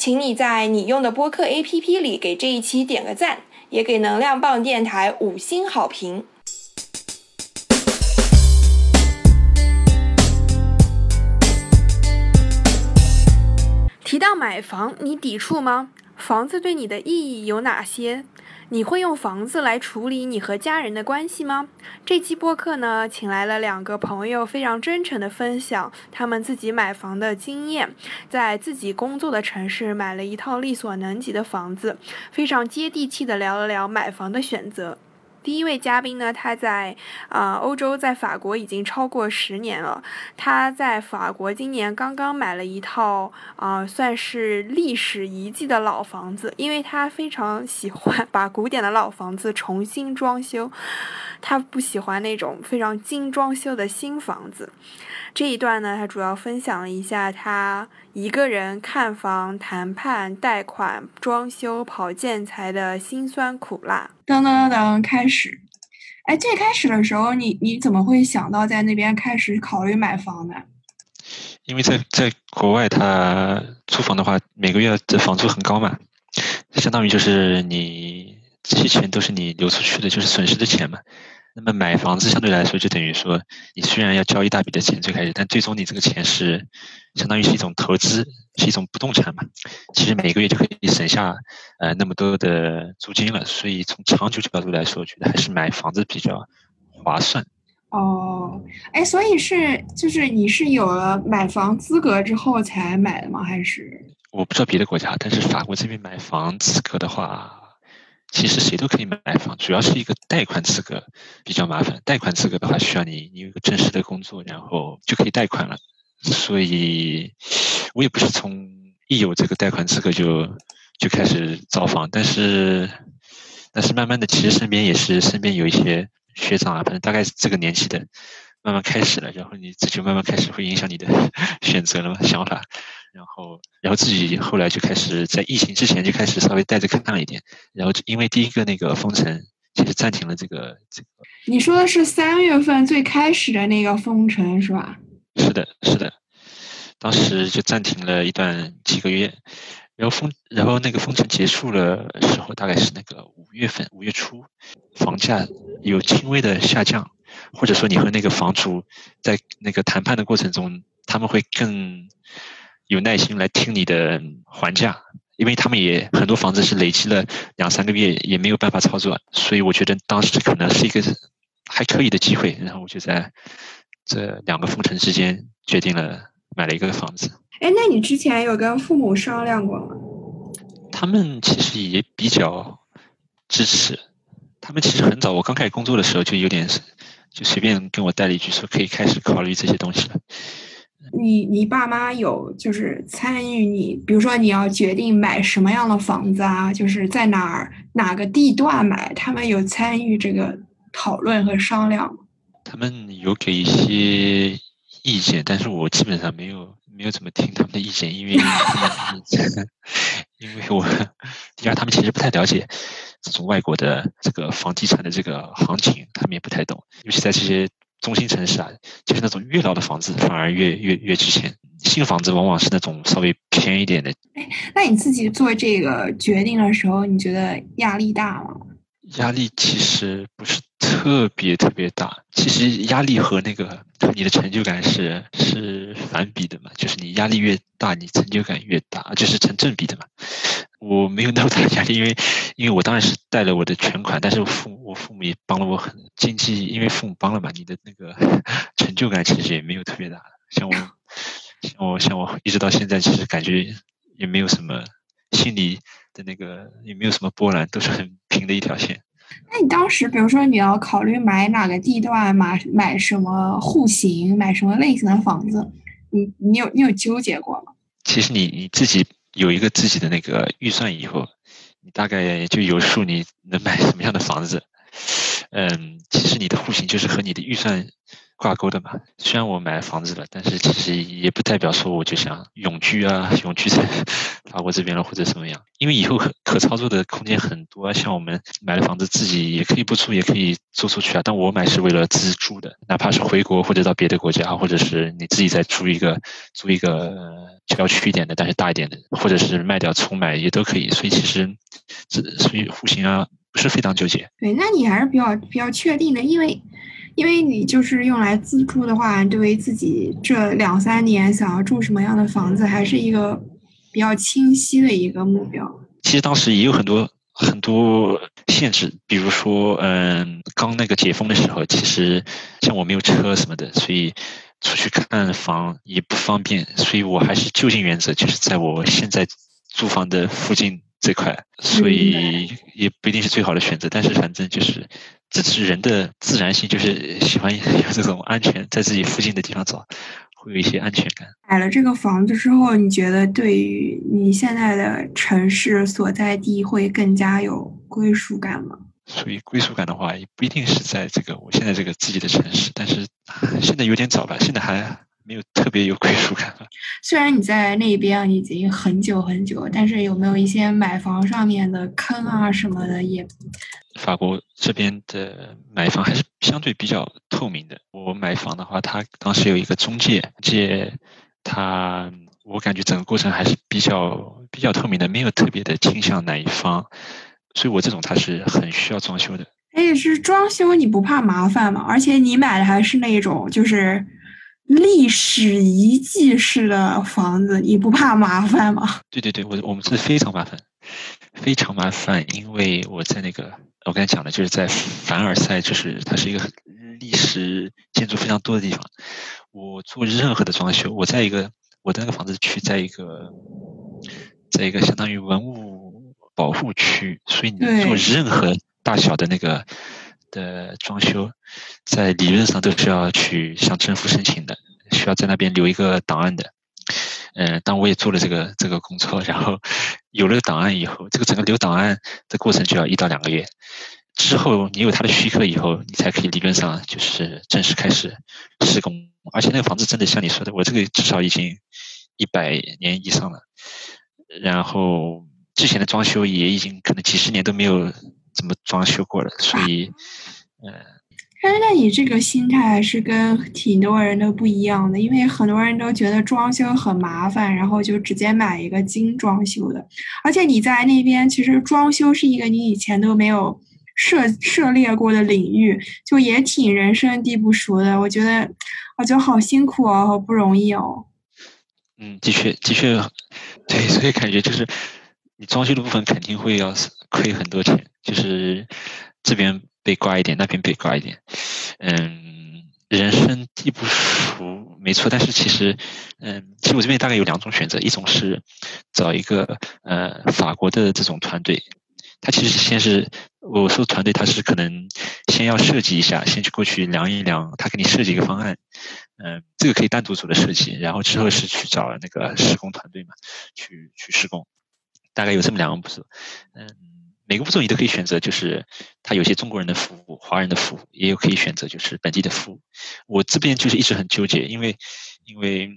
请你在你用的播客 APP 里给这一期点个赞，也给能量棒电台五星好评。提到买房，你抵触吗？房子对你的意义有哪些？你会用房子来处理你和家人的关系吗？这期播客呢，请来了两个朋友，非常真诚的分享他们自己买房的经验，在自己工作的城市买了一套力所能及的房子，非常接地气的聊了聊买房的选择。第一位嘉宾呢，他在啊欧洲，在法国已经超过十年了。他在法国今年刚刚买了一套啊，算是历史遗迹的老房子，因为他非常喜欢把古典的老房子重新装修，他不喜欢那种非常精装修的新房子。这一段呢，他主要分享了一下他一个人看房、谈判、贷款、装修、跑建材的辛酸苦辣。噔噔噔噔，开始。哎，最开始的时候，你你怎么会想到在那边开始考虑买房呢？因为在在国外，他租房的话，每个月的房租很高嘛，相当于就是你这些钱都是你流出去的，就是损失的钱嘛。那么买房子相对来说就等于说，你虽然要交一大笔的钱最开始，但最终你这个钱是相当于是一种投资，是一种不动产嘛。其实每个月就可以省下呃那么多的租金了，所以从长久角度来说，我觉得还是买房子比较划算。哦，哎，所以是就是你是有了买房资格之后才买的吗？还是？我不知道别的国家，但是法国这边买房资格的话。其实谁都可以买房，主要是一个贷款资格比较麻烦。贷款资格的话，需要你你有一个正式的工作，然后就可以贷款了。所以，我也不是从一有这个贷款资格就就开始造房，但是但是慢慢的，其实身边也是身边有一些学长啊，反正大概是这个年纪的，慢慢开始了，然后你这就慢慢开始会影响你的 选择了嘛，想法。然后，然后自己后来就开始在疫情之前就开始稍微带着看了一点，然后因为第一个那个封城，其实暂停了这个这个。你说的是三月份最开始的那个封城是吧？是的，是的，当时就暂停了一段几个月，然后封，然后那个封城结束了时候，大概是那个五月份，五月初，房价有轻微的下降，或者说你和那个房主在那个谈判的过程中，他们会更。有耐心来听你的还价，因为他们也很多房子是累积了两三个月也没有办法操作，所以我觉得当时可能是一个还可以的机会，然后我就在这两个封城之间决定了买了一个房子。哎，那你之前有跟父母商量过吗？他们其实也比较支持，他们其实很早，我刚开始工作的时候就有点就随便跟我带了一句说可以开始考虑这些东西了。你你爸妈有就是参与你，比如说你要决定买什么样的房子啊，就是在哪儿哪个地段买，他们有参与这个讨论和商量吗？他们有给一些意见，但是我基本上没有没有怎么听他们的意见，因为 因为我第二他们其实不太了解这种外国的这个房地产的这个行情，他们也不太懂，尤其在这些。中心城市啊，就是那种越老的房子反而越越越值钱，新房子往往是那种稍微偏一点的。哎，那你自己做这个决定的时候，你觉得压力大吗？压力其实不是特别特别大，其实压力和那个和你的成就感是是反比的嘛，就是你压力越大，你成就感越大，就是成正比的嘛。我没有那么大的压力，因为因为我当然是贷了我的全款，但是我父我父母也帮了我很经济，因为父母帮了嘛，你的那个 成就感其实也没有特别大。像我像我像我一直到现在，其实感觉也没有什么心里的那个也没有什么波澜，都是很平的一条线。那你当时，比如说你要考虑买哪个地段，买买什么户型，买什么类型的房子，你你有你有纠结过吗？其实你你自己有一个自己的那个预算以后，你大概就有数，你能买什么样的房子。嗯，其实你的户型就是和你的预算。挂钩的嘛，虽然我买房子了，但是其实也不代表说我就想永居啊，永居在法国这边了或者什么样，因为以后可可操作的空间很多。像我们买了房子，自己也可以不住，也可以租出去啊。但我买是为了自住的，哪怕是回国或者到别的国家，或者是你自己再租一个租一个郊区一点的，但是大一点的，或者是卖掉重买也都可以。所以其实这所以户型啊不是非常纠结。对，那你还是比较比较确定的，因为。因为你就是用来自住的话，对于自己这两三年想要住什么样的房子，还是一个比较清晰的一个目标。其实当时也有很多很多限制，比如说，嗯，刚那个解封的时候，其实像我没有车什么的，所以出去看房也不方便，所以我还是就近原则，就是在我现在租房的附近这块，所以也不一定是最好的选择，但是反正就是。这是人的自然性，就是喜欢有这种安全，在自己附近的地方找，会有一些安全感。买了这个房子之后，你觉得对于你现在的城市所在地会更加有归属感吗？所以归属感的话，也不一定是在这个我现在这个自己的城市，但是现在有点早吧，现在还。没有特别有归属感。虽然你在那边已经很久很久，但是有没有一些买房上面的坑啊什么的？也，法国这边的买房还是相对比较透明的。我买房的话，他当时有一个中介，介他，我感觉整个过程还是比较比较透明的，没有特别的倾向哪一方。所以我这种他是很需要装修的。哎，是装修你不怕麻烦吗？而且你买的还是那种就是。历史遗迹式的房子，你不怕麻烦吗？对对对，我我们是非常麻烦，非常麻烦，因为我在那个我刚才讲的，就是在凡尔赛，就是它是一个历史建筑非常多的地方。我做任何的装修，我在一个我的那个房子区，在一个在一个相当于文物保护区，所以你做任何大小的那个。的装修，在理论上都是要去向政府申请的，需要在那边留一个档案的。嗯，但我也做了这个这个工作，然后 有了档案以后，这个整个留档案的过程就要一到两个月。之后你有他的许可以后，你才可以理论上就是正式开始施工。而且那个房子真的像你说的，我这个至少已经一百年以上了。然后之前的装修也已经可能几十年都没有。怎么装修过了？所以，嗯，但是那你这个心态还是跟挺多人都不一样的，因为很多人都觉得装修很麻烦，然后就直接买一个精装修的。而且你在那边，其实装修是一个你以前都没有涉涉猎过的领域，就也挺人生地不熟的。我觉得，我觉得好辛苦哦，好不容易哦。嗯，的确，的确，对，所以感觉就是你装修的部分肯定会要亏很多钱。就是这边被刮一点，那边被刮一点，嗯，人生地不熟，没错。但是其实，嗯，其实我这边大概有两种选择，一种是找一个呃法国的这种团队，他其实先是我说团队，他是可能先要设计一下，先去过去量一量，他给你设计一个方案，嗯，这个可以单独做的设计，然后之后是去找那个施工团队嘛，去去施工，大概有这么两个步骤，嗯。每个步骤你都可以选择，就是他有些中国人的服务、华人的服务，也有可以选择就是本地的服务。我这边就是一直很纠结，因为因为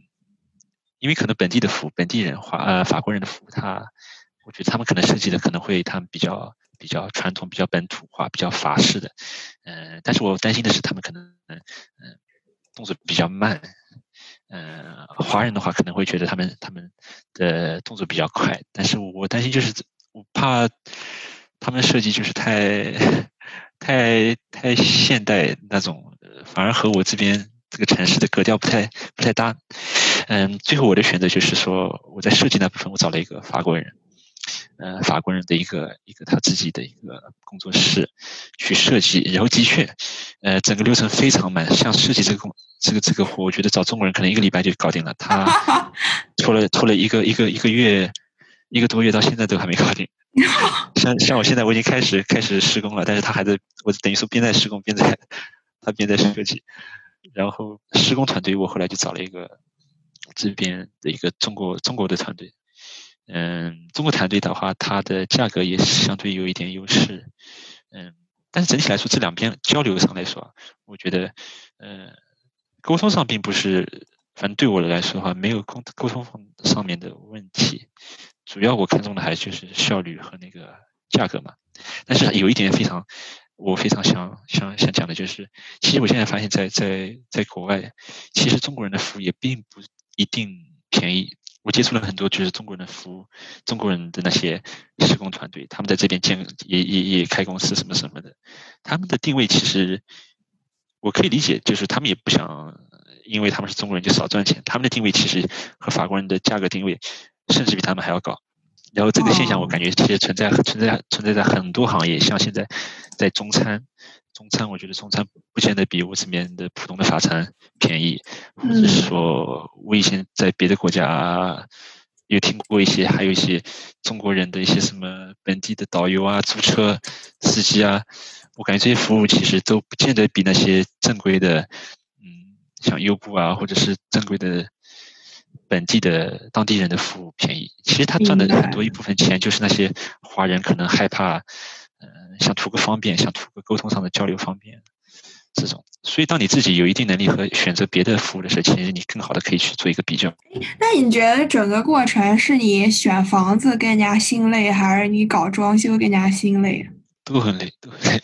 因为可能本地的服务、本地人华呃法国人的服务，他我觉得他们可能设计的可能会他们比较比较传统、比较本土化、比较法式的，嗯，但是我担心的是他们可能嗯嗯动作比较慢，嗯，华人的话可能会觉得他们他们的动作比较快，但是我担心就是我怕。他们设计就是太、太、太现代那种，反而和我这边这个城市的格调不太、不太搭。嗯，最后我的选择就是说，我在设计那部分，我找了一个法国人，呃，法国人的一个一个他自己的一个工作室去设计。然后的确，呃，整个流程非常慢。像设计这个工这个这个活，我觉得找中国人可能一个礼拜就搞定了。他拖了拖了一个一个一个月。一个多月到现在都还没搞定。像像我现在我已经开始开始施工了，但是他还在，我等于说边在施工边在他边在设计。然后施工团队我后来就找了一个这边的一个中国中国的团队。嗯，中国团队的话，它的价格也相对有一点优势。嗯，但是整体来说，这两边交流上来说，我觉得，嗯，沟通上并不是，反正对我来说的话，没有沟沟通上面的问题。主要我看中的还就是效率和那个价格嘛。但是有一点非常，我非常想想想讲的就是，其实我现在发现，在在在国外，其实中国人的服务也并不一定便宜。我接触了很多就是中国人的服务，中国人的那些施工团队，他们在这边建也也也开公司什么什么的，他们的定位其实我可以理解，就是他们也不想因为他们是中国人就少赚钱，他们的定位其实和法国人的价格定位甚至比他们还要高。然后这个现象我感觉其实存在存在存在在很多行业，像现在在中餐。中餐，我觉得中餐不见得比我这边的普通的法餐便宜，或者说，我以前在别的国家有听过一些，还有一些中国人的一些什么本地的导游啊、租车司机啊，我感觉这些服务其实都不见得比那些正规的，嗯，像优步啊，或者是正规的本地的当地人的服务便宜。其实他赚的很多一部分钱，就是那些华人可能害怕。呃想图个方便，想图个沟通上的交流方便，这种。所以，当你自己有一定能力和选择别的服务的时候，其实你更好的可以去做一个比较。那你觉得整个过程是你选房子更加心累，还是你搞装修更加心累？都很累，都很累。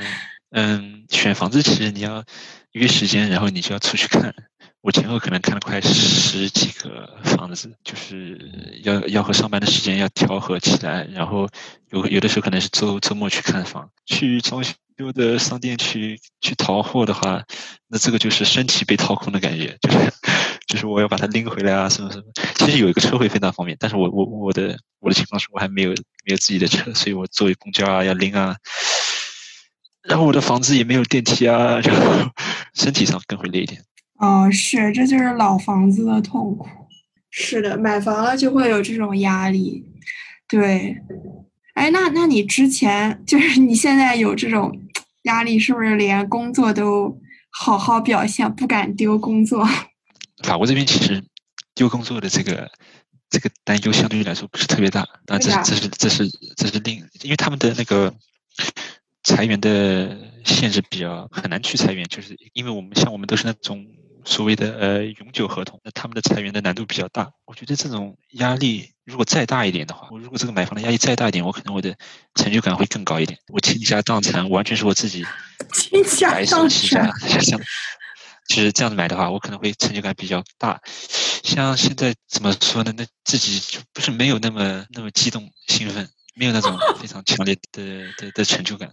嗯，选房子其实你要约时间，然后你就要出去看。我前后可能看了快十几个房子，就是要要和上班的时间要调和起来，然后有有的时候可能是周周末去看房，去装修的商店去去淘货的话，那这个就是身体被掏空的感觉，就是就是我要把它拎回来啊什么什么。其实有一个车会非常方便，但是我我我的我的情况是我还没有没有自己的车，所以我坐公交啊要拎啊，然后我的房子也没有电梯啊，然后 身体上更会累一点。哦，是，这就是老房子的痛苦。是的，买房了就会有这种压力。对，哎，那那你之前就是你现在有这种压力，是不是连工作都好好表现，不敢丢工作？法国这边其实丢工作的这个这个担忧相对于来说不是特别大，但这是这是这是这是另，因为他们的那个裁员的限制比较很难去裁员，就是因为我们像我们都是那种。所谓的呃永久合同，那他们的裁员的难度比较大。我觉得这种压力如果再大一点的话，我如果这个买房的压力再大一点，我可能我的成就感会更高一点。我倾家荡产，完全是我自己 倾家荡产，像就是这样子买的话，我可能会成就感比较大。像现在怎么说呢？那自己就不是没有那么那么激动兴奋，没有那种非常强烈的 的的成就感。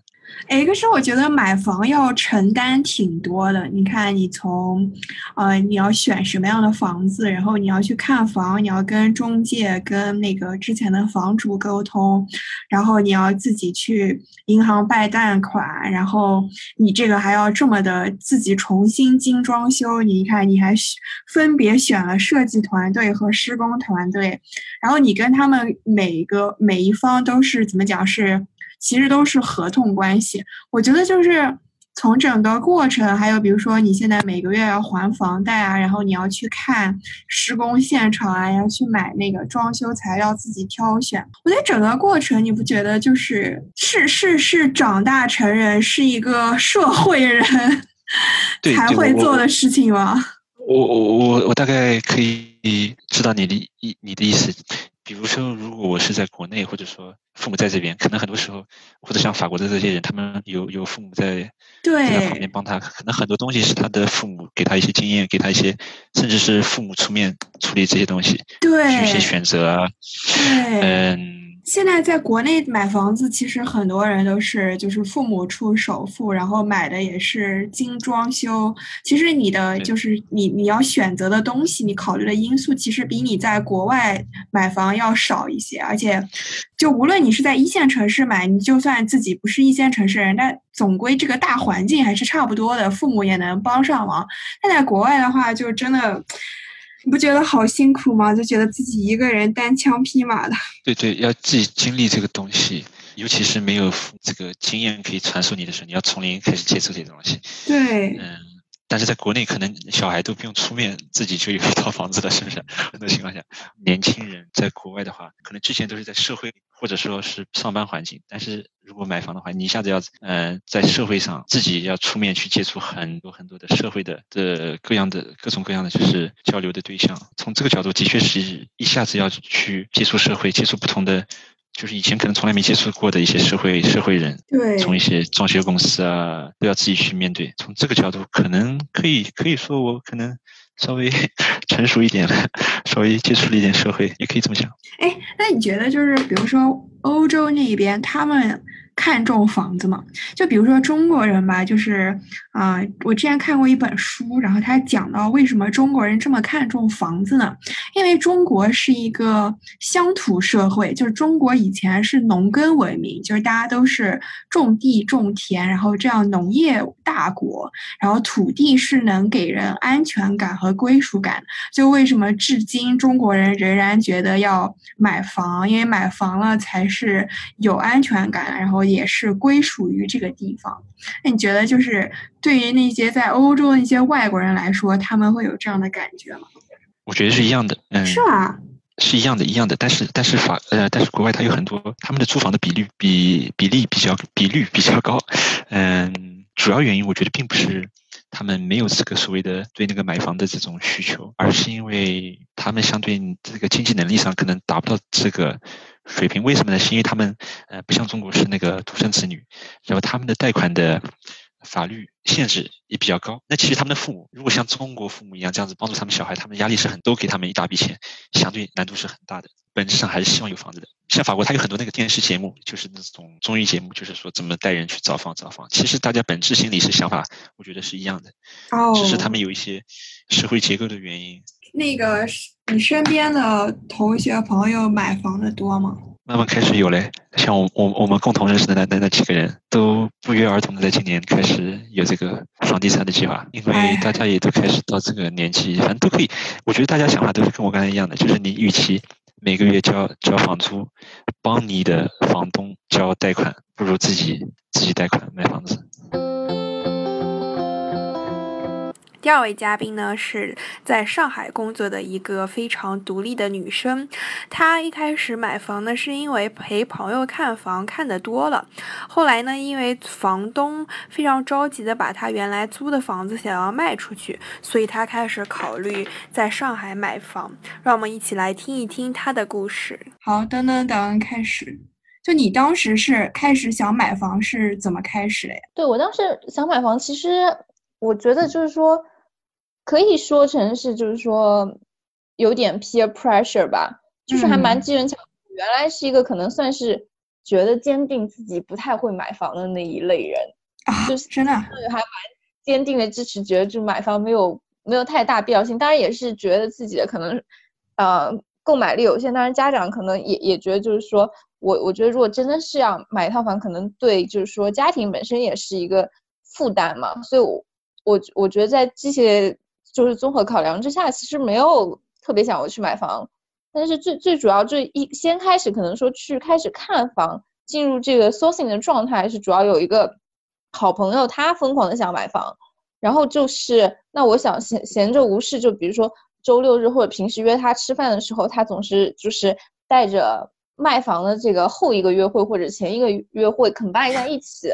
哎，可是我觉得买房要承担挺多的。你看，你从，呃，你要选什么样的房子，然后你要去看房，你要跟中介、跟那个之前的房主沟通，然后你要自己去银行办贷款，然后你这个还要这么的自己重新精装修。你看，你还分别选了设计团队和施工团队，然后你跟他们每个每一方都是怎么讲是？其实都是合同关系，我觉得就是从整个过程，还有比如说你现在每个月要还房贷啊，然后你要去看施工现场啊，要去买那个装修材料，自己挑选。我觉得整个过程，你不觉得就是是是是长大成人，是一个社会人 才会做的事情吗？我我我我大概可以知道你的意你的意思。比如说，如果我是在国内，或者说父母在这边，可能很多时候，或者像法国的这些人，他们有有父母在在旁边帮他，可能很多东西是他的父母给他一些经验，给他一些，甚至是父母出面处理这些东西，对，一些选择啊，对，嗯。现在在国内买房子，其实很多人都是就是父母出首付，然后买的也是精装修。其实你的就是你你要选择的东西，你考虑的因素其实比你在国外买房要少一些。而且，就无论你是在一线城市买，你就算自己不是一线城市人，但总归这个大环境还是差不多的，父母也能帮上忙。但在国外的话，就真的。你不觉得好辛苦吗？就觉得自己一个人单枪匹马的。对对，要自己经历这个东西，尤其是没有这个经验可以传授你的时候，你要从零开始接触这些东西。对，嗯。但是在国内，可能小孩都不用出面，自己就有一套房子了，是不是？很多情况下，年轻人在国外的话，可能之前都是在社会或者说是上班环境，但是如果买房的话，你一下子要，嗯，在社会上自己要出面去接触很多很多的社会的的各样的各种各样的就是交流的对象，从这个角度，的确是一下子要去接触社会，接触不同的。就是以前可能从来没接触过的一些社会社会人，对，从一些装修公司啊，都要自己去面对。从这个角度，可能可以可以说我可能稍微 成熟一点了，稍微接触了一点社会，也可以这么讲。哎，那你觉得就是比如说欧洲那边他们？看重房子嘛？就比如说中国人吧，就是啊，我之前看过一本书，然后他讲到为什么中国人这么看重房子呢？因为中国是一个乡土社会，就是中国以前是农耕文明，就是大家都是种地种田，然后这样农业大国，然后土地是能给人安全感和归属感。就为什么至今中国人仍然觉得要买房？因为买房了才是有安全感，然后。也是归属于这个地方。那你觉得，就是对于那些在欧洲的一些外国人来说，他们会有这样的感觉吗？我觉得是一样的，嗯，是吗？是一样的，一样的。但是，但是法呃，但是国外它有很多他们的租房的比率比比例比较比率比较高。嗯，主要原因我觉得并不是他们没有这个所谓的对那个买房的这种需求，而是因为他们相对这个经济能力上可能达不到这个。水平为什么呢？是因为他们呃不像中国是那个独生子女，然后他们的贷款的法律限制也比较高。那其实他们的父母如果像中国父母一样这样子帮助他们小孩，他们压力是很都给他们一大笔钱，相对难度是很大的。本质上还是希望有房子的。像法国，它有很多那个电视节目，就是那种综艺节目，就是说怎么带人去找房找房。其实大家本质心理是想法，我觉得是一样的，只是他们有一些社会结构的原因。那个，你身边的同学朋友买房的多吗？慢慢开始有嘞，像我我我们共同认识的那那那几个人都不约而同的在今年开始有这个房地产的计划，因为大家也都开始到这个年纪，反正都可以。我觉得大家想法都是跟我刚才一样的，就是你预期每个月交交房租，帮你的房东交贷款，不如自己自己贷款买房子。第二位嘉宾呢，是在上海工作的一个非常独立的女生。她一开始买房呢，是因为陪朋友看房看的多了。后来呢，因为房东非常着急的把她原来租的房子想要卖出去，所以她开始考虑在上海买房。让我们一起来听一听她的故事。好，噔噔噔，开始。就你当时是开始想买房是怎么开始的呀？对我当时想买房，其实我觉得就是说。可以说成是，就是说，有点 peer pressure 吧，就是还蛮机缘巧合。原来是一个可能算是觉得坚定自己不太会买房的那一类人，就是真的还蛮坚定的支持，觉得就买房没有没有太大必要性。当然也是觉得自己的可能，呃，购买力有限。当然家长可能也也觉得，就是说我我觉得如果真的是要买一套房，可能对就是说家庭本身也是一个负担嘛。所以，我我我觉得在这些。就是综合考量之下，其实没有特别想要去买房，但是最最主要这一先开始可能说去开始看房，进入这个 sourcing 的状态是主要有一个好朋友他疯狂的想买房，然后就是那我想闲闲着无事，就比如说周六日或者平时约他吃饭的时候，他总是就是带着卖房的这个后一个约会或者前一个约会 combine 在一起。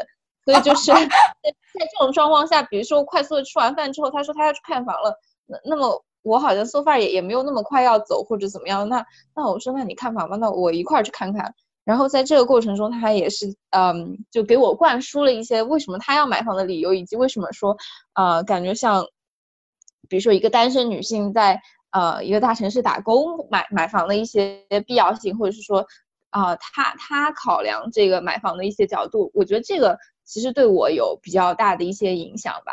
所以就是在 在这种状况下，比如说快速的吃完饭之后，他说他要去看房了，那那么我好像 so far 也也没有那么快要走或者怎么样，那那我说那你看房吧，那我一块儿去看看。然后在这个过程中，他也是嗯，就给我灌输了一些为什么他要买房的理由，以及为什么说呃感觉像，比如说一个单身女性在呃一个大城市打工买买房的一些必要性，或者是说啊他他考量这个买房的一些角度，我觉得这个。其实对我有比较大的一些影响吧，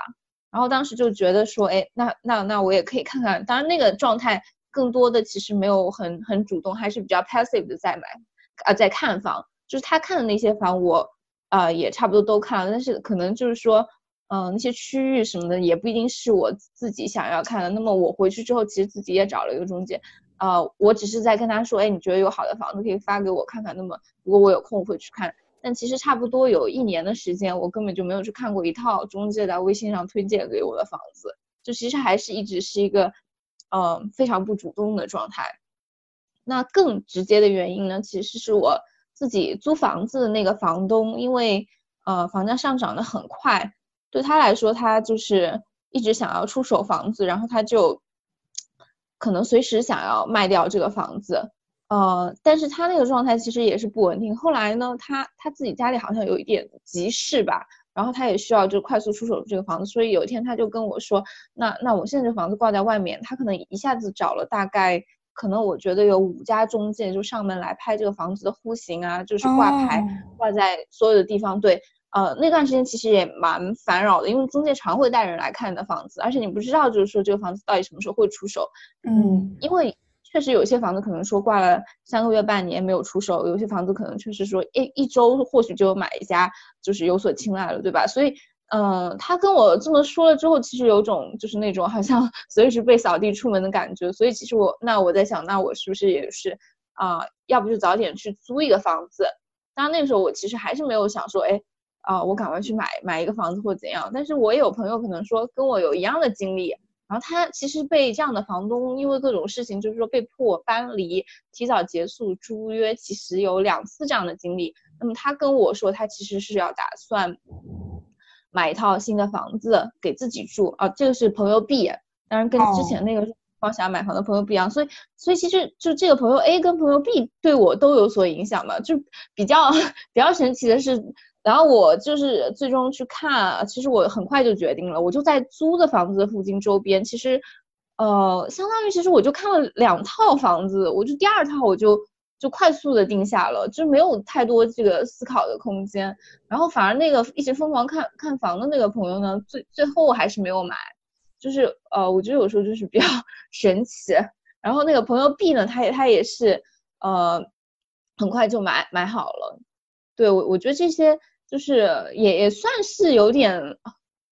然后当时就觉得说，哎，那那那我也可以看看。当然那个状态更多的其实没有很很主动，还是比较 passive 的在买，啊，在看房。就是他看的那些房，我啊也差不多都看了，但是可能就是说，嗯，那些区域什么的也不一定是我自己想要看的。那么我回去之后，其实自己也找了一个中介，呃，我只是在跟他说，哎，你觉得有好的房子可以发给我看看。那么如果我有空我会去看，但其实差不多有一年的时间，我根本就没有去看过一套中介在微信上推荐给我的房子，就其实还是一直是一个，嗯，非常不主动的状态。那更直接的原因呢，其实是我自己租房子的那个房东，因为呃房价上涨的很快。对他来说，他就是一直想要出手房子，然后他就可能随时想要卖掉这个房子，呃，但是他那个状态其实也是不稳定。后来呢，他他自己家里好像有一点急事吧，然后他也需要就快速出手这个房子，所以有一天他就跟我说，那那我现在这房子挂在外面，他可能一下子找了大概可能我觉得有五家中介就上门来拍这个房子的户型啊，就是挂牌挂在所有的地方，对。呃，那段时间其实也蛮烦扰的，因为中介常会带人来看你的房子，而且你不知道就是说这个房子到底什么时候会出手。嗯，因为确实有些房子可能说挂了三个月、半年没有出手，有些房子可能确实说一一周或许就买一家就是有所青睐了，对吧？所以，嗯，他跟我这么说了之后，其实有种就是那种好像 随时被扫地出门的感觉。所以其实我那我在想，那我是不是也是啊？要不就早点去租一个房子？当然那个时候我其实还是没有想说，哎。啊，我赶快去买买一个房子或怎样？但是我也有朋友可能说跟我有一样的经历，然后他其实被这样的房东因为各种事情，就是说被迫搬离、提早结束租约，其实有两次这样的经历。那么他跟我说，他其实是要打算买一套新的房子给自己住啊。这个是朋友 B，当然跟之前那个帮想买房的朋友不一样。所以，所以其实就这个朋友 A 跟朋友 B 对我都有所影响嘛。就比较 比较神奇的是。然后我就是最终去看，其实我很快就决定了，我就在租的房子附近周边，其实，呃，相当于其实我就看了两套房子，我就第二套我就就快速的定下了，就没有太多这个思考的空间。然后反而那个一直疯狂看看房的那个朋友呢，最最后还是没有买，就是呃，我觉得有时候就是比较 神奇。然后那个朋友 B 呢，他也他也是呃，很快就买买好了。对我我觉得这些。就是也也算是有点，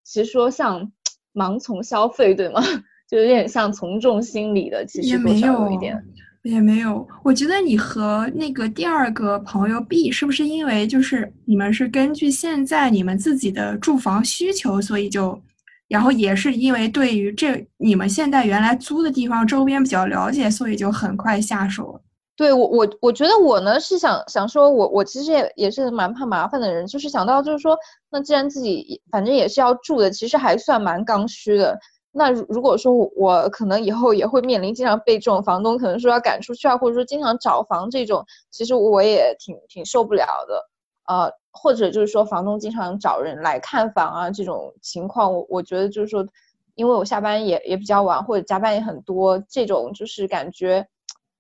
其实说像盲从消费，对吗？就有点像从众心理的，其实也没有一点，也没有。我觉得你和那个第二个朋友 B 是不是因为就是你们是根据现在你们自己的住房需求，所以就，然后也是因为对于这你们现在原来租的地方周边比较了解，所以就很快下手了。对我我我觉得我呢是想想说，我我其实也也是蛮怕麻烦的人，就是想到就是说，那既然自己反正也是要住的，其实还算蛮刚需的。那如果说我可能以后也会面临经常被这种房东可能说要赶出去啊，或者说经常找房这种，其实我也挺挺受不了的。呃，或者就是说房东经常找人来看房啊这种情况，我我觉得就是说，因为我下班也也比较晚，或者加班也很多，这种就是感觉。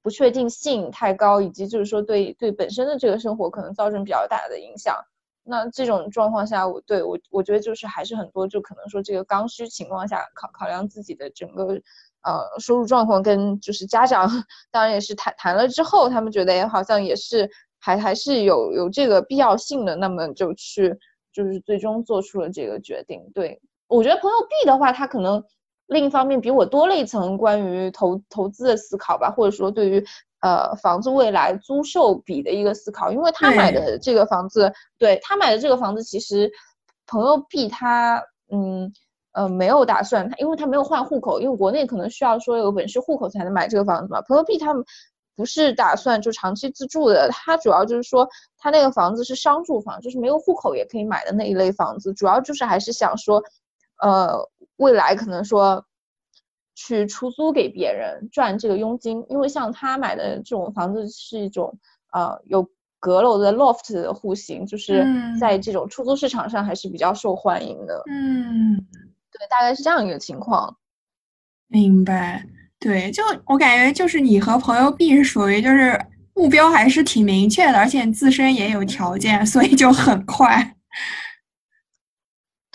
不确定性太高，以及就是说对对本身的这个生活可能造成比较大的影响。那这种状况下，我对我我觉得就是还是很多，就可能说这个刚需情况下考考量自己的整个呃收入状况，跟就是家长当然也是谈谈了之后，他们觉得也好像也是还还是有有这个必要性的，那么就去就是最终做出了这个决定。对我觉得朋友 B 的话，他可能。另一方面，比我多了一层关于投投资的思考吧，或者说对于呃房子未来租售比的一个思考，因为他买的这个房子，对他买的这个房子，其实朋友 B 他嗯呃没有打算，他因为他没有换户口，因为国内可能需要说有本市户口才能买这个房子嘛。朋友 B 他们不是打算就长期自住的，他主要就是说他那个房子是商住房，就是没有户口也可以买的那一类房子，主要就是还是想说呃。未来可能说去出租给别人赚这个佣金，因为像他买的这种房子是一种呃有阁楼的 loft 的户型，就是在这种出租市场上还是比较受欢迎的。嗯，对，大概是这样一个情况。明白。对，就我感觉就是你和朋友 B 是属于就是目标还是挺明确的，而且自身也有条件，所以就很快。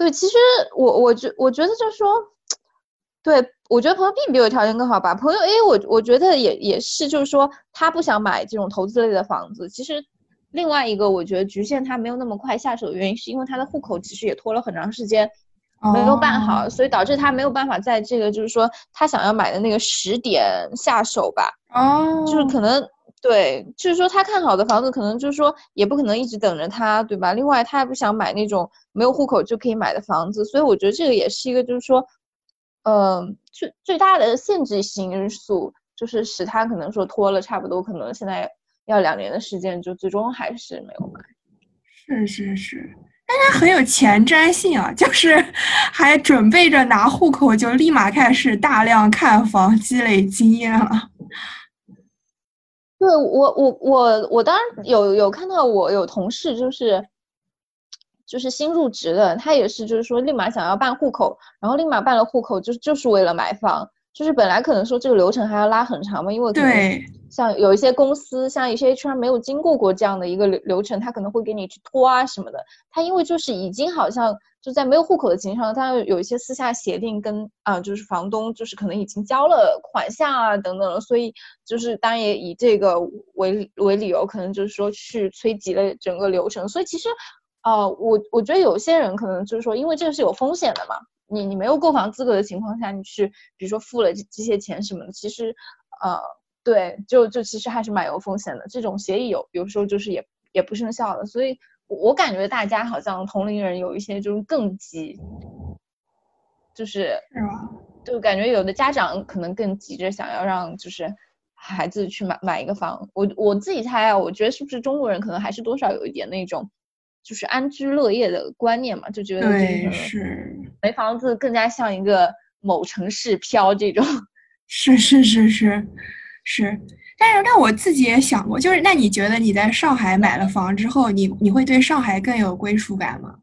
对，其实我我觉我觉得就是说，对我觉得朋友 B 比我条件更好吧。朋友 A 我我觉得也也是，就是说他不想买这种投资类的房子。其实另外一个我觉得局限他没有那么快下手的原因，是因为他的户口其实也拖了很长时间。没有办好，所以导致他没有办法在这个就是说他想要买的那个时点下手吧。哦，就是可能对，就是说他看好的房子，可能就是说也不可能一直等着他，对吧？另外他也不想买那种没有户口就可以买的房子，所以我觉得这个也是一个就是说，嗯，最最大的限制性因素，就是使他可能说拖了差不多，可能现在要两年的时间，就最终还是没有买。是是是。他很有前瞻性啊，就是 还准备着拿户口，就立马开始大量看房，积累经验了。对我，我我我当然有有看到，我有同事就是就是新入职的，他也是就是说立马想要办户口，然后立马办了户口，就就是为了买房。就是本来可能说这个流程还要拉很长嘛，因为对像有一些公司，像一些 HR 没有经过过这样的一个流流程，他可能会给你去拖啊什么的。他因为就是已经好像就在没有户口的情况下，他有一些私下协定跟啊，就是房东就是可能已经交了款项啊等等了，所以就是当然也以这个为为理由，可能就是说去催急了整个流程。所以其实，呃，我我觉得有些人可能就是说，因为这个是有风险的嘛。你你没有购房资格的情况下，你去比如说付了这这些钱什么的，其实，呃，对，就就其实还是蛮有风险的。这种协议有有时候就是也也不生效的，所以我感觉大家好像同龄人有一些就是更急，就是就感觉有的家长可能更急着想要让就是孩子去买买一个房。我我自己猜啊，我觉得是不是中国人可能还是多少有一点那种。就是安居乐业的观念嘛，就觉得对是没房子更加像一个某城市漂这种，是是是是是，但是那我自己也想过，就是那你觉得你在上海买了房之后，你你会对上海更有归属感吗？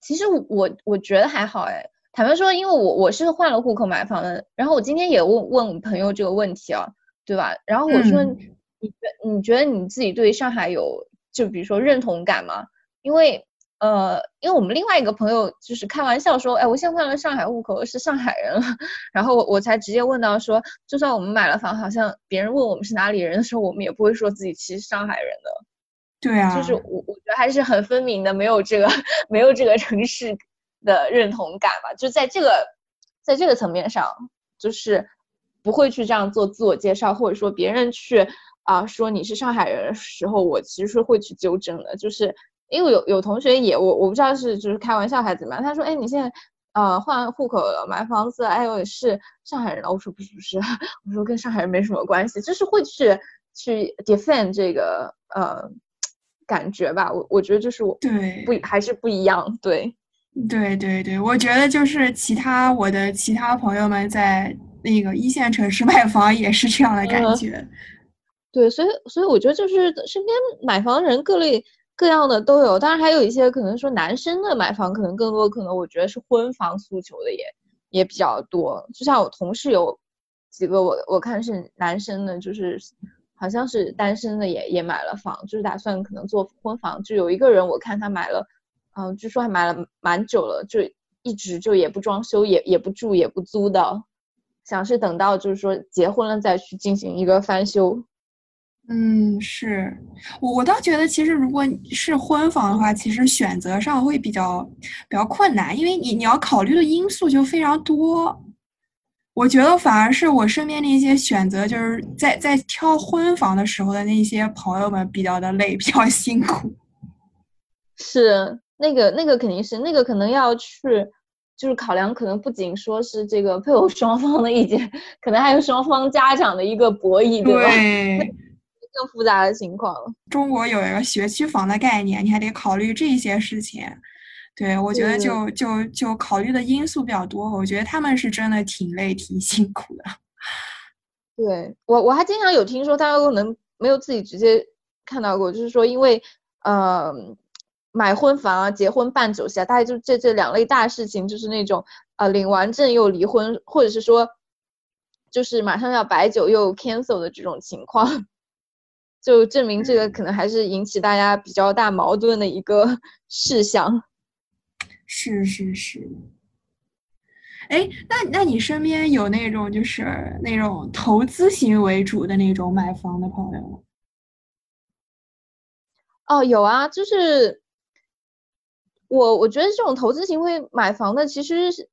其实我我觉得还好哎，坦白说，因为我我是换了户口买房的，然后我今天也问问朋友这个问题啊，对吧？然后我说你觉你觉得你自己对上海有？就比如说认同感吗，因为呃，因为我们另外一个朋友就是开玩笑说，哎，我现在换了上海户口，是上海人了。然后我我才直接问到说，就算我们买了房，好像别人问我们是哪里人的时候，我们也不会说自己其实上海人的。对啊，就是我我觉得还是很分明的，没有这个没有这个城市的认同感吧。就在这个在这个层面上，就是不会去这样做自我介绍，或者说别人去。啊，说你是上海人的时候，我其实是会去纠正的，就是因为有有同学也我我不知道是就是开玩笑还是怎么样，他说，哎，你现在呃换户口了，买房子，哎，我也是上海人了，我说不是不是，我说跟上海人没什么关系，就是会去去 defend 这个呃感觉吧，我我觉得就是我对不还是不一样，对对对对，我觉得就是其他我的其他朋友们在那个一线城市买房也是这样的感觉。对，所以所以我觉得就是身边买房人各类各样的都有，当然还有一些可能说男生的买房可能更多，可能我觉得是婚房诉求的也也比较多。就像我同事有几个，我我看是男生的，就是好像是单身的也也买了房，就是打算可能做婚房。就有一个人我看他买了，嗯，据说还买了蛮久了，就一直就也不装修，也也不住，也不租的，想是等到就是说结婚了再去进行一个翻修。嗯，是我我倒觉得，其实如果是婚房的话，其实选择上会比较比较困难，因为你你要考虑的因素就非常多。我觉得反而是我身边的一些选择，就是在在挑婚房的时候的那些朋友们比较的累，比较辛苦。是那个那个肯定是那个可能要去，就是考量，可能不仅说是这个配偶双方的意见，可能还有双方家长的一个博弈，对吧？对 更复杂的情况了，中国有一个学区房的概念，你还得考虑这些事情。对我觉得就就就考虑的因素比较多，我觉得他们是真的挺累挺辛苦的。对我我还经常有听说，大家可能没有自己直接看到过，就是说因为呃买婚房啊、结婚办酒席啊，大概就这这两类大事情，就是那种呃领完证又离婚，或者是说就是马上要摆酒又 cancel 的这种情况。就证明这个可能还是引起大家比较大矛盾的一个 事项。是是是。哎，那那你身边有那种就是那种投资型为主的那种买房的朋友吗？哦，有啊，就是我我觉得这种投资型为买房的其实是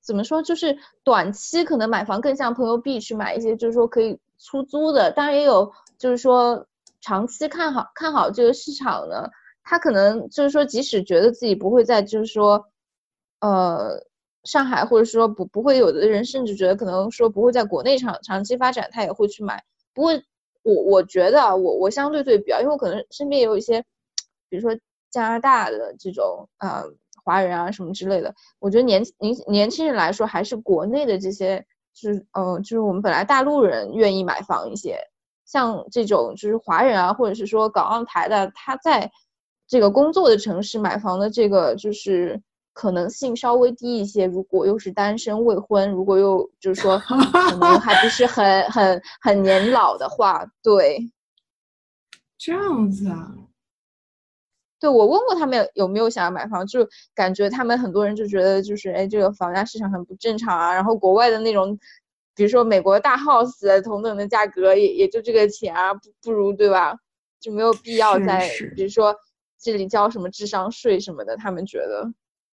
怎么说，就是短期可能买房更像朋友 B 去买一些，就是说可以出租的。当然也有就是说长期看好看好这个市场呢，他可能就是说即使觉得自己不会在就是说呃上海或者说不不会有的人甚至觉得可能说不会在国内长长期发展，他也会去买。不过我我觉得，我我相对对比较，因为我可能身边也有一些，比如说。加拿大的这种呃华人啊什么之类的，我觉得年年年轻人来说，还是国内的这些，就是呃就是我们本来大陆人愿意买房一些，像这种就是华人啊，或者是说港澳台的，他在这个工作的城市买房的这个就是可能性稍微低一些。如果又是单身未婚，如果又就是说可能还不是很很很年老的话，对，这样子啊。对我问过他们有没有想要买房，就感觉他们很多人就觉得就是哎，这个房价市场很不正常啊。然后国外的那种，比如说美国大 house 同等的价格也也就这个钱啊，不不如对吧？就没有必要在比如说这里交什么智商税什么的。他们觉得，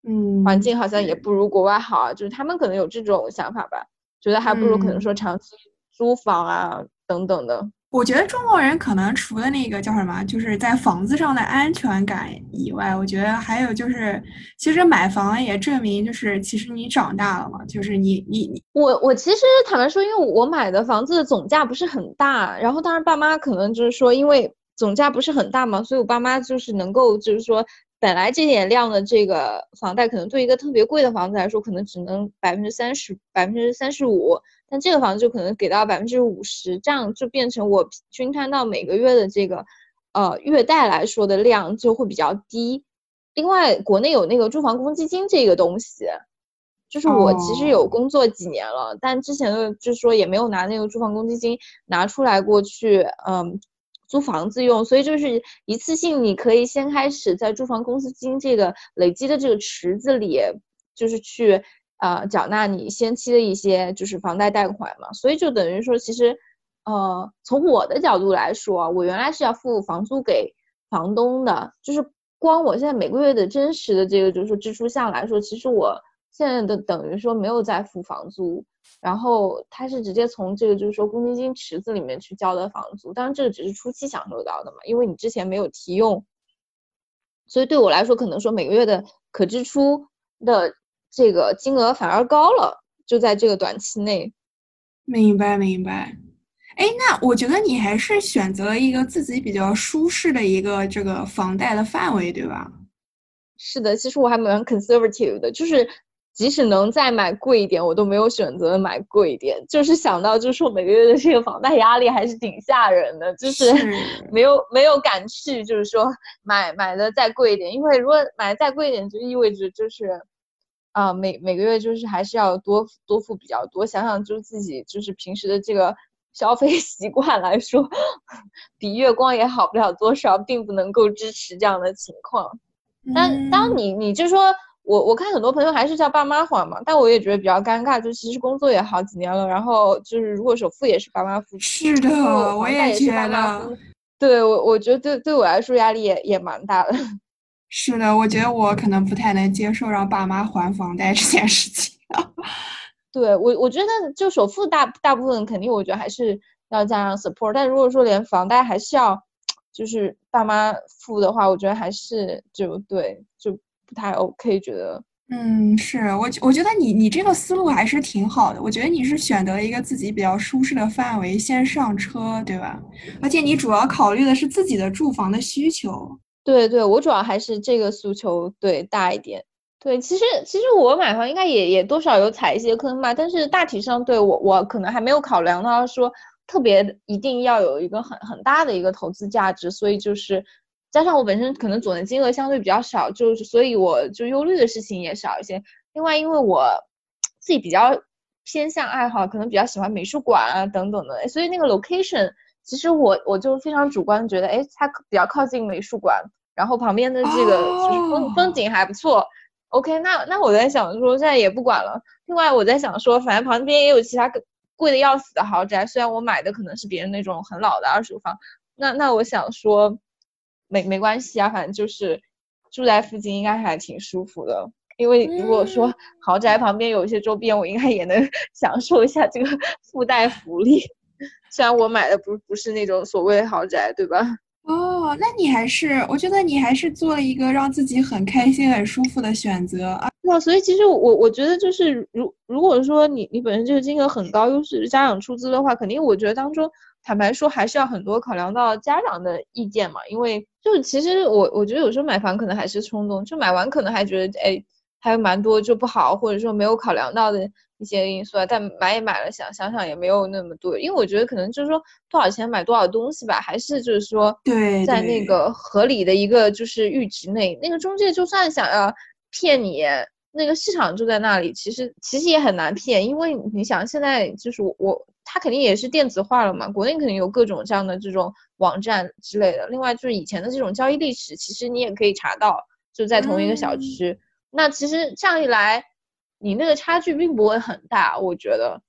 嗯，环境好像也不如国外好啊。就是他们可能有这种想法吧，觉得还不如可能说长期租房啊等等的。我觉得中国人可能除了那个叫什么，就是在房子上的安全感以外，我觉得还有就是，其实买房也证明，就是其实你长大了嘛，就是你你你我我其实坦白说，因为我买的房子总价不是很大，然后当然爸妈可能就是说，因为总价不是很大嘛，所以我爸妈就是能够就是说，本来这点量的这个房贷，可能对一个特别贵的房子来说，可能只能百分之三十百分之三十五。但这个房子就可能给到百分之五十，这样就变成我均摊到每个月的这个，呃，月贷来说的量就会比较低。另外，国内有那个住房公积金这个东西，就是我其实有工作几年了，但之前的就是说也没有拿那个住房公积金拿出来过去，嗯，租房子用。所以就是一次性，你可以先开始在住房公积金这个累积的这个池子里，就是去。呃，缴纳你先期的一些就是房贷贷款嘛，所以就等于说，其实，呃，从我的角度来说，我原来是要付房租给房东的，就是光我现在每个月的真实的这个就是支出项来说，其实我现在的等于说没有在付房租，然后他是直接从这个就是说公积金池子里面去交的房租，当然这个只是初期享受到的嘛，因为你之前没有提用，所以对我来说，可能说每个月的可支出的。这个金额反而高了，就在这个短期内。明白，明白。哎，那我觉得你还是选择了一个自己比较舒适的一个这个房贷的范围，对吧？是的，其实我还蛮 conservative 的，就是即使能再买贵一点，我都没有选择买贵一点，就是想到就是我每个月的这个房贷压力还是挺吓人的，就是 没有没有敢去，就是说买买的再贵一点，因为如果买的再贵一点，就意味着就是。啊，每每个月就是还是要多多付比较多。想想就是自己就是平时的这个消费 习惯来说，比月光也好不了多少，并不能够支持这样的情况。但当你你就说我我看很多朋友还是叫爸妈还嘛，但我也觉得比较尴尬。就其实工作也好几年了，然后就是如果首付也是爸妈付，是的，我也觉得。对我我觉得对对我来说压力也也蛮大的。是的，我觉得我可能不太能接受让爸妈还房贷这件事情。对我，我觉得就首付大大部分肯定，我觉得还是要加上 support。但如果说连房贷还是要就是爸妈付的话，我觉得还是就对就不太 OK。觉得嗯，是我我觉得你你这个思路还是挺好的。我觉得你是选择一个自己比较舒适的范围先上车，对吧？而且你主要考虑的是自己的住房的需求。对对，我主要还是这个诉求对大一点。对，其实其实我买房应该也也多少有踩一些坑吧，但是大体上对我我可能还没有考量到说特别一定要有一个很很大的一个投资价值，所以就是加上我本身可能总的金额相对比较少，就是所以我就忧虑的事情也少一些。另外，因为我自己比较偏向爱好，可能比较喜欢美术馆啊等等的，所以那个 location。其实我我就非常主观觉得，哎，它比较靠近美术馆，然后旁边的这个就是风风景还不错。OK，那那我在想说，现在也不管了。另外我在想说，反正旁边也有其他贵的要死的豪宅，虽然我买的可能是别人那种很老的二手房，那那我想说，没没关系啊，反正就是住在附近应该还挺舒服的。因为如果说豪宅旁边有一些周边，我应该也能 享受一下这个附带福利。虽然我买的不不是那种所谓豪宅，对吧？哦，那你还是，我觉得你还是做了一个让自己很开心、很舒服的选择啊。那所以其实我我觉得就是如如果说你你本身这个金额很高，又是家长出资的话，肯定我觉得当中坦白说还是要很多考量到家长的意见嘛。因为就其实我我觉得有时候买房可能还是冲动，就买完可能还觉得哎。还有蛮多就不好，或者说没有考量到的一些因素啊。但买也买了，想想想也没有那么多。因为我觉得可能就是说多少钱买多少东西吧，还是就是说对，在那个合理的一个就是阈值内。那个中介就算想要骗你，那个市场就在那里，其实其实也很难骗。因为你想现在就是我，它肯定也是电子化了嘛，国内肯定有各种这样的这种网站之类的。另外就是以前的这种交易历史，其实你也可以查到，就在同一个小区。那其实这样一来，你那个差距并不会很大，我觉得，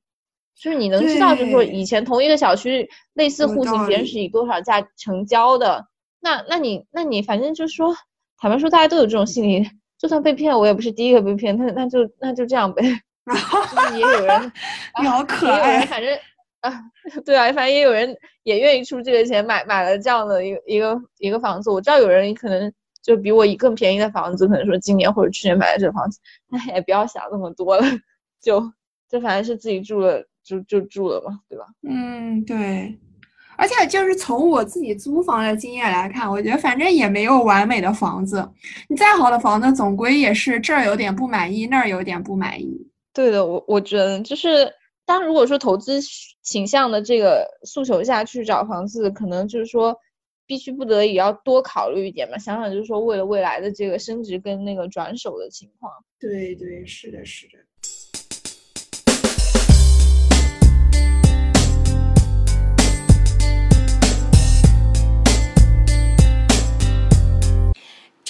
就是你能知道，就是说以前同一个小区类似户型，别人是以多少价成交的，那那你那你反正就是说，坦白说，大家都有这种心理，就算被骗，我也不是第一个被骗，那那就那就这样呗。也有人，你好可爱，反正啊，对啊，反正也有人也愿意出这个钱买买了这样的一个一个一个房子，我知道有人可能。就比我以更便宜的房子，可能说今年或者去年买的这个房子，那 也不要想那么多了，就就反正是自己住了，就就住了嘛，对吧？嗯，对。而且就是从我自己租房的经验来看，我觉得反正也没有完美的房子，你再好的房子，总归也是这儿有点不满意，那儿有点不满意。对的，我我觉得就是，当如果说投资倾向的这个诉求下去找房子，可能就是说。必须不得已要多考虑一点嘛，想想就是说为了未来的这个升职跟那个转手的情况。对对，是的，是的。